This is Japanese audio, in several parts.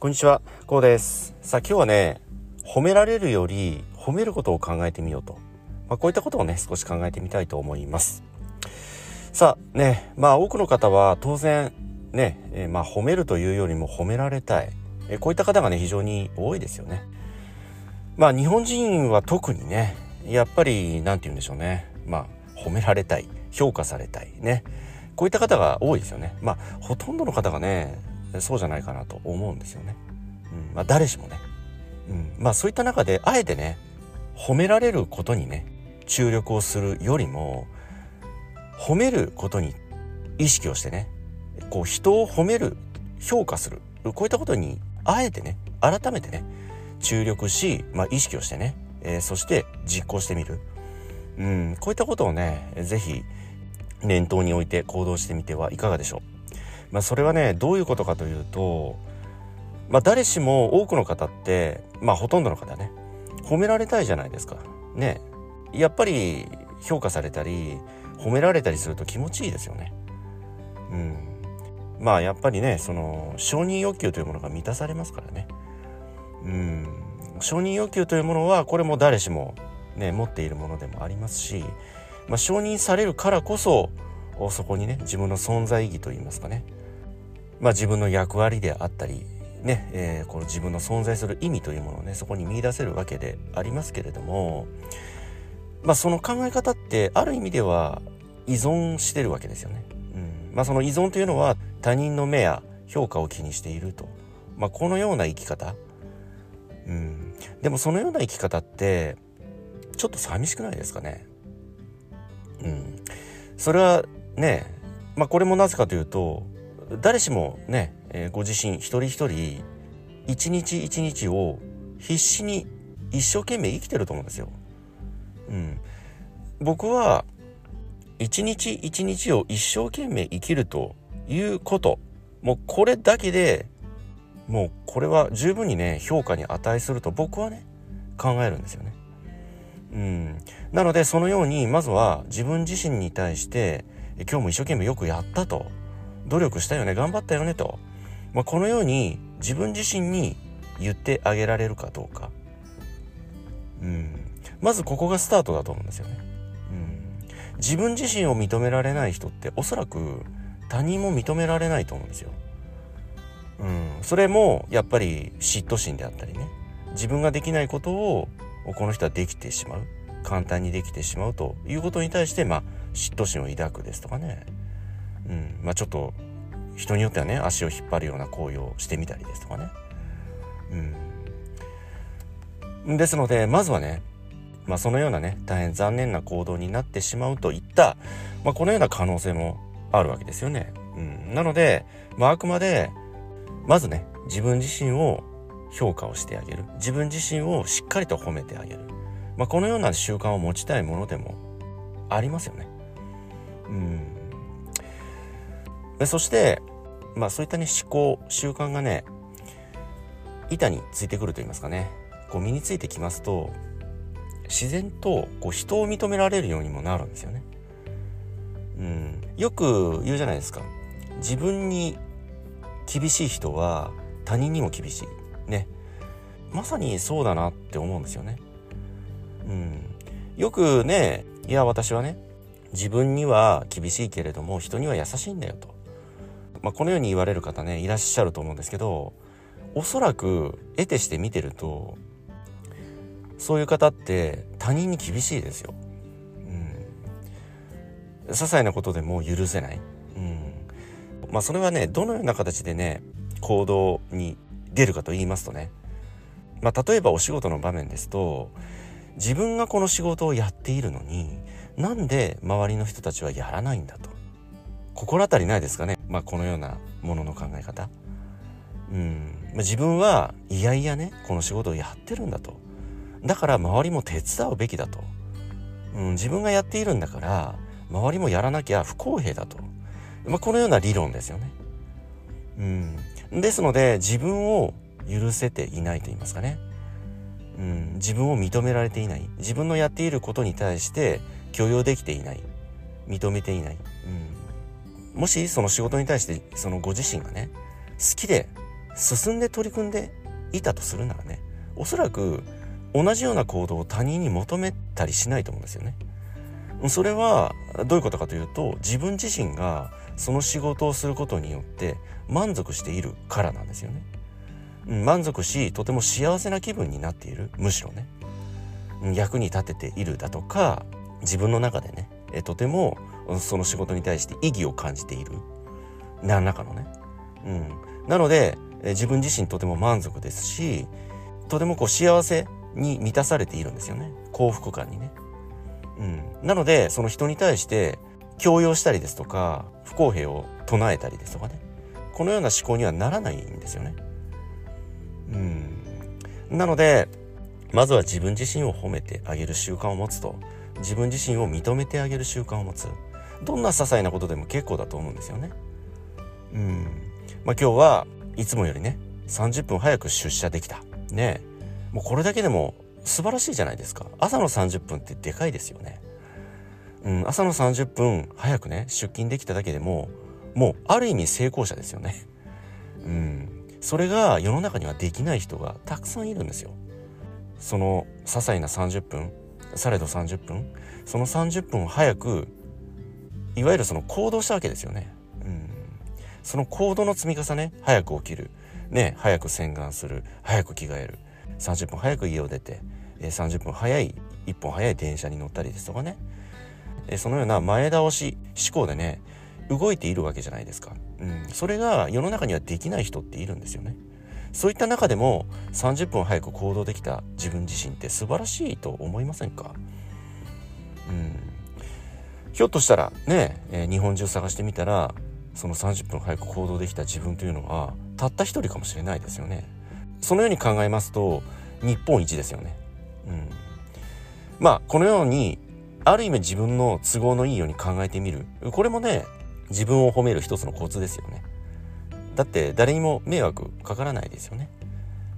こんにちは、こうです。さあ今日はね、褒められるより褒めることを考えてみようと。まあ、こういったことをね、少し考えてみたいと思います。さあね、まあ多くの方は当然ね、え、まあ褒めるというよりも褒められたい。え、こういった方がね、非常に多いですよね。まあ日本人は特にね、やっぱり、なんて言うんでしょうね。まあ褒められたい。評価されたい。ね。こういった方が多いですよね。まあほとんどの方がね、そうじゃないかなと思うんですよね。うん、まあ誰しもね。うん、まあそういった中であえてね褒められることにね注力をするよりも褒めることに意識をしてねこう人を褒める評価するこういったことにあえてね改めてね注力し、まあ、意識をしてね、えー、そして実行してみる、うん、こういったことをね是非念頭に置いて行動してみてはいかがでしょう。まあ、それはねどういうことかというと、まあ、誰しも多くの方ってまあほとんどの方ね褒められたいじゃないですか。ねやっぱり評価されたり褒められたりすると気持ちいいですよね。うん、まあやっぱりねその承認欲求というものが満たされますからね。うん、承認欲求というものはこれも誰しもね持っているものでもありますし、まあ、承認されるからこそそこにね自分の存在意義といいますかねまあ、自分の役割であったり、ねえー、この自分の存在する意味というものをねそこに見出せるわけでありますけれども、まあ、その考え方ってある意味では依存してるわけですよね。うん。まあ、その依存というのは他人の目や評価を気にしていると、まあ、このような生き方、うん、でもそのような生き方ってちょっと寂しくないですかね。うん、それはね、まあ、これもなぜかというと誰しもね、えー、ご自身一人一人一日一日を必死に一生懸命生きてると思うんですよ。うん、僕は一日一日を一生懸命生きるということもうこれだけでもうこれは十分にね評価に値すると僕はね考えるんですよね。うん、なのでそのようにまずは自分自身に対して今日も一生懸命よくやったと努力したよね頑張ったよねと、まあ、このように自分自身に言ってあげられるかどうか、うん、まずここがスタートだと思うんですよね、うん、自分自身を認められない人っておそらく他人も認められないと思うんですよ、うん、それもやっぱり嫉妬心であったりね。自分ができないことをこの人はできてしまう。簡単にできてしまうということに対してまあ嫉妬心を抱くですとかね。うんまあ、ちょっと人によってはね足を引っ張るような行為をしてみたりですとかね。うん、ですのでまずはね、まあ、そのようなね大変残念な行動になってしまうといった、まあ、このような可能性もあるわけですよね。うん、なので、まあ、くまでまずね自分自身を評価をしてあげる自分自身をしっかりと褒めてあげる、まあ、このような習慣を持ちたいものでもありますよね。うんでそして、まあそういったね、思考、習慣がね、板についてくると言いますかね、こう身についてきますと、自然とこう人を認められるようにもなるんですよね。うん、よく言うじゃないですか。自分に厳しい人は他人にも厳しい。ね。まさにそうだなって思うんですよね。うん。よくね、いや私はね、自分には厳しいけれども人には優しいんだよと。まあ、このように言われる方ねいらっしゃると思うんですけどおそらく得てして見てるとそういう方って他人に厳しいですよ。うん、些細なことでも許せない。うん、まあそれはねどのような形でね行動に出るかと言いますとね、まあ、例えばお仕事の場面ですと自分がこの仕事をやっているのになんで周りの人たちはやらないんだと心当たりないですかね、まあ、このようなものの考え方。うん、まあ、自分はいやいやねこの仕事をやってるんだと。だから周りも手伝うべきだと、うん、自分がやっているんだから周りもやらなきゃ不公平だと、まあ、このような理論ですよね。うん、ですので自分を許せていないと言いますかね、うん、自分を認められていない。自分のやっていることに対して許容できていない。認めていない、うん、もしその仕事に対してそのご自身がね好きで進んで取り組んでいたとするならねおそらく同じような行動を他人に求めたりしないと思うんですよね。それはどういうことかというと自分自身がその仕事をすることによって満足しているからなんですよね。満足しとても幸せな気分になっているむしろね役に立てているだとか自分の中でねとてもその仕事に対して意義を感じている。何らかのね、うん、なので自分自身とても満足ですしとてもこう幸せに満たされているんですよね。幸福感にね、うん、なのでその人に対して強要したりですとか不公平を唱えたりですとかね。このような思考にはならないんですよね。うん。なのでまずは自分自身を褒めてあげる習慣を持つと自分自身を認めてあげる習慣を持つ。どんな些細なことでも結構だと思うんですよね。うん。まあ今日はいつもよりね30分早く出社できた。ね。もうこれだけでも素晴らしいじゃないですか。朝の30分ってでかいですよね。うん。朝の30分早くね出勤できただけでももうある意味成功者ですよね。うん。それが世の中にはできない人がたくさんいるんですよ。その些細な30分されど30分その30分早くいわゆるその行動したわけですよね。うん、その行動の積み重ね早く起きる、ね、早く洗顔する早く着替える30分早く家を出て30分早い1本早い電車に乗ったりですとかねそのような前倒し思考でね動いているわけじゃないですか。うん、それが世の中にはできない人っているんですよね。そういった中でも30分早く行動できた自分自身って素晴らしいと思いませんか？うん。ひょっとしたらね、えー、日本中探してみたらその30分早く行動できた自分というのはたった一人かもしれないですよね。そのように考えますと日本一ですよね。うん。まあこのようにある意味自分の都合のいいように考えてみる。これもね自分を褒める一つのコツですよねだって誰にも迷惑かからないですよね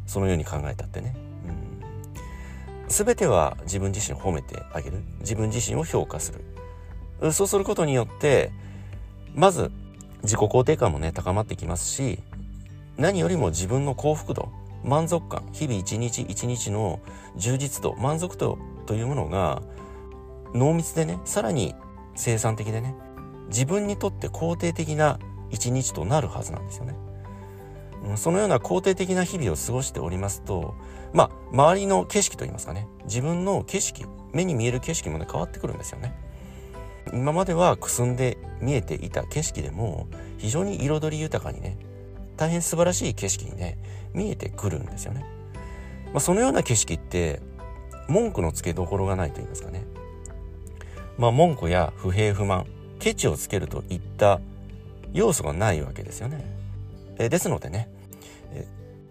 そのように考えたってね、うん、全ては自分自身を褒めてあげる自分自身を評価するそうすることによってまず自己肯定感もね高まってきますし何よりも自分の幸福度満足感日々一日一日の充実度満足度というものが濃密でねさらに生産的でね自分にとって肯定的な一日となるはずなんですよね。そのような肯定的な日々を過ごしておりますと、まあ、周りの景色といいますかね、自分の景色、目に見える景色もね、変わってくるんですよね。今まではくすんで見えていた景色でも、非常に彩り豊かにね、大変素晴らしい景色にね、見えてくるんですよね。まあ、そのような景色って、文句のつけどころがないと言いますかね。まあ、文句や不平不満、ケチをつけるといった要素がないわけですよね。えですのでね、え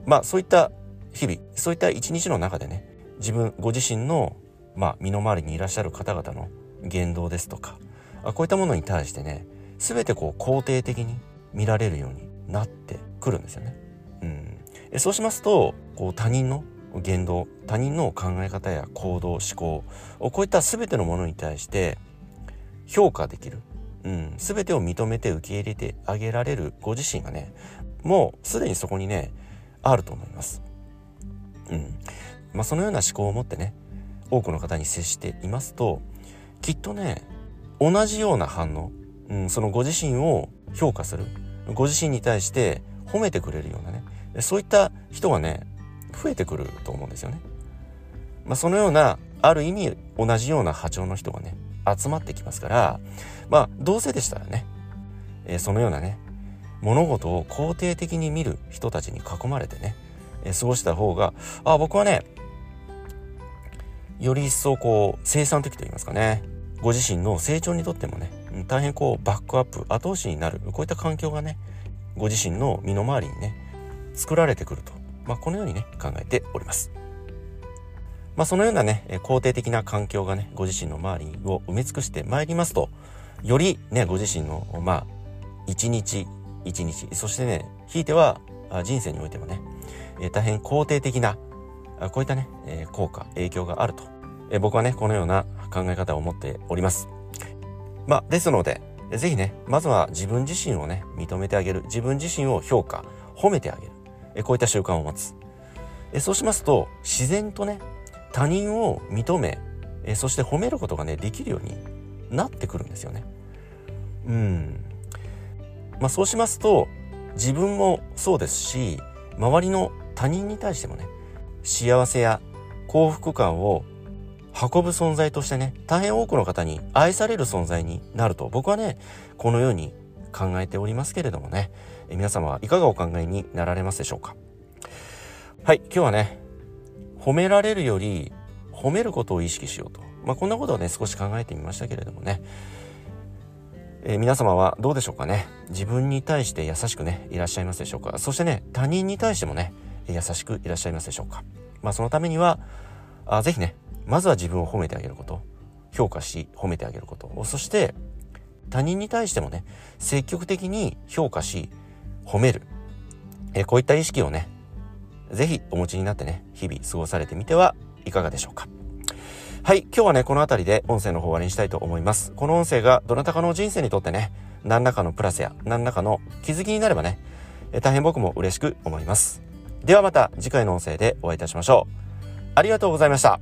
まあそういった日々そういった一日の中でね自分ご自身の、まあ、身の回りにいらっしゃる方々の言動ですとかあこういったものに対してね全てこう肯定的に見られるようになってくるんですよね。うん、えそうしますとこう他人の言動他人の考え方や行動思考こういった全てのものに対して評価できるうん、全てを認めて受け入れてあげられるご自身がねもうすでにそこにねあると思います。うんまあ、そのような思考を持ってね多くの方に接していますときっとね同じような反応、うん、そのご自身を評価するご自身に対して褒めてくれるようなねそういった人がね増えてくると思うんですよね。まあ、そのようなある意味同じような波長の人がね集まってきますから、まあ、どうせでしたらね、えー、そのようなね、物事を肯定的に見る人たちに囲まれてね、えー、過ごした方が、あ、僕はね、より一層こう、生産的と言いますかね、ご自身の成長にとってもね、大変こう、バックアップ、後押しになる、こういった環境がね、ご自身の身の回りにね、作られてくると、まあ、このようにね、考えております。まあ、そのようなね、肯定的な環境がね、ご自身の周りを埋め尽くしてまいりますと、よりね、ご自身の、まあ、一日一日、そしてね、ひいては人生においてもね、大変肯定的な、こういったね、え効果、影響があると、え僕はね、このような考え方を持っております。まあ、ですので、ぜひね、まずは自分自身をね、認めてあげる。自分自身を評価、褒めてあげる。えこういった習慣を持つえそうしますと自然とね他人を認めえそして褒めることがねできるようになってくるんですよねうんまあそうしますと自分もそうですし周りの他人に対してもね幸せや幸福感を運ぶ存在としてね大変多くの方に愛される存在になると僕はねこのように考えておりますけれどもね。皆様はいかがお考えになられますでしょうか？はい今日はね褒められるより褒めることを意識しようと。まあこんなことをね少し考えてみましたけれどもね。えー、皆様はどうでしょうかね？自分に対して優しくねいらっしゃいますでしょうか？そしてね他人に対してもね優しくいらっしゃいますでしょうか？まあそのためにはあぜひねまずは自分を褒めてあげること評価し褒めてあげることそして他人に対してもね積極的に評価し褒める、え、こういった意識をねぜひお持ちになってね日々過ごされてみてはいかがでしょうか？はい、今日はね、この辺りで音声の方終わりにしたいと思います。この音声がどなたかの人生にとってね、何らかのプラスや何らかの気づきになればね、大変僕も嬉しく思います。ではまた次回の音声でお会いいたしましょう。ありがとうございました。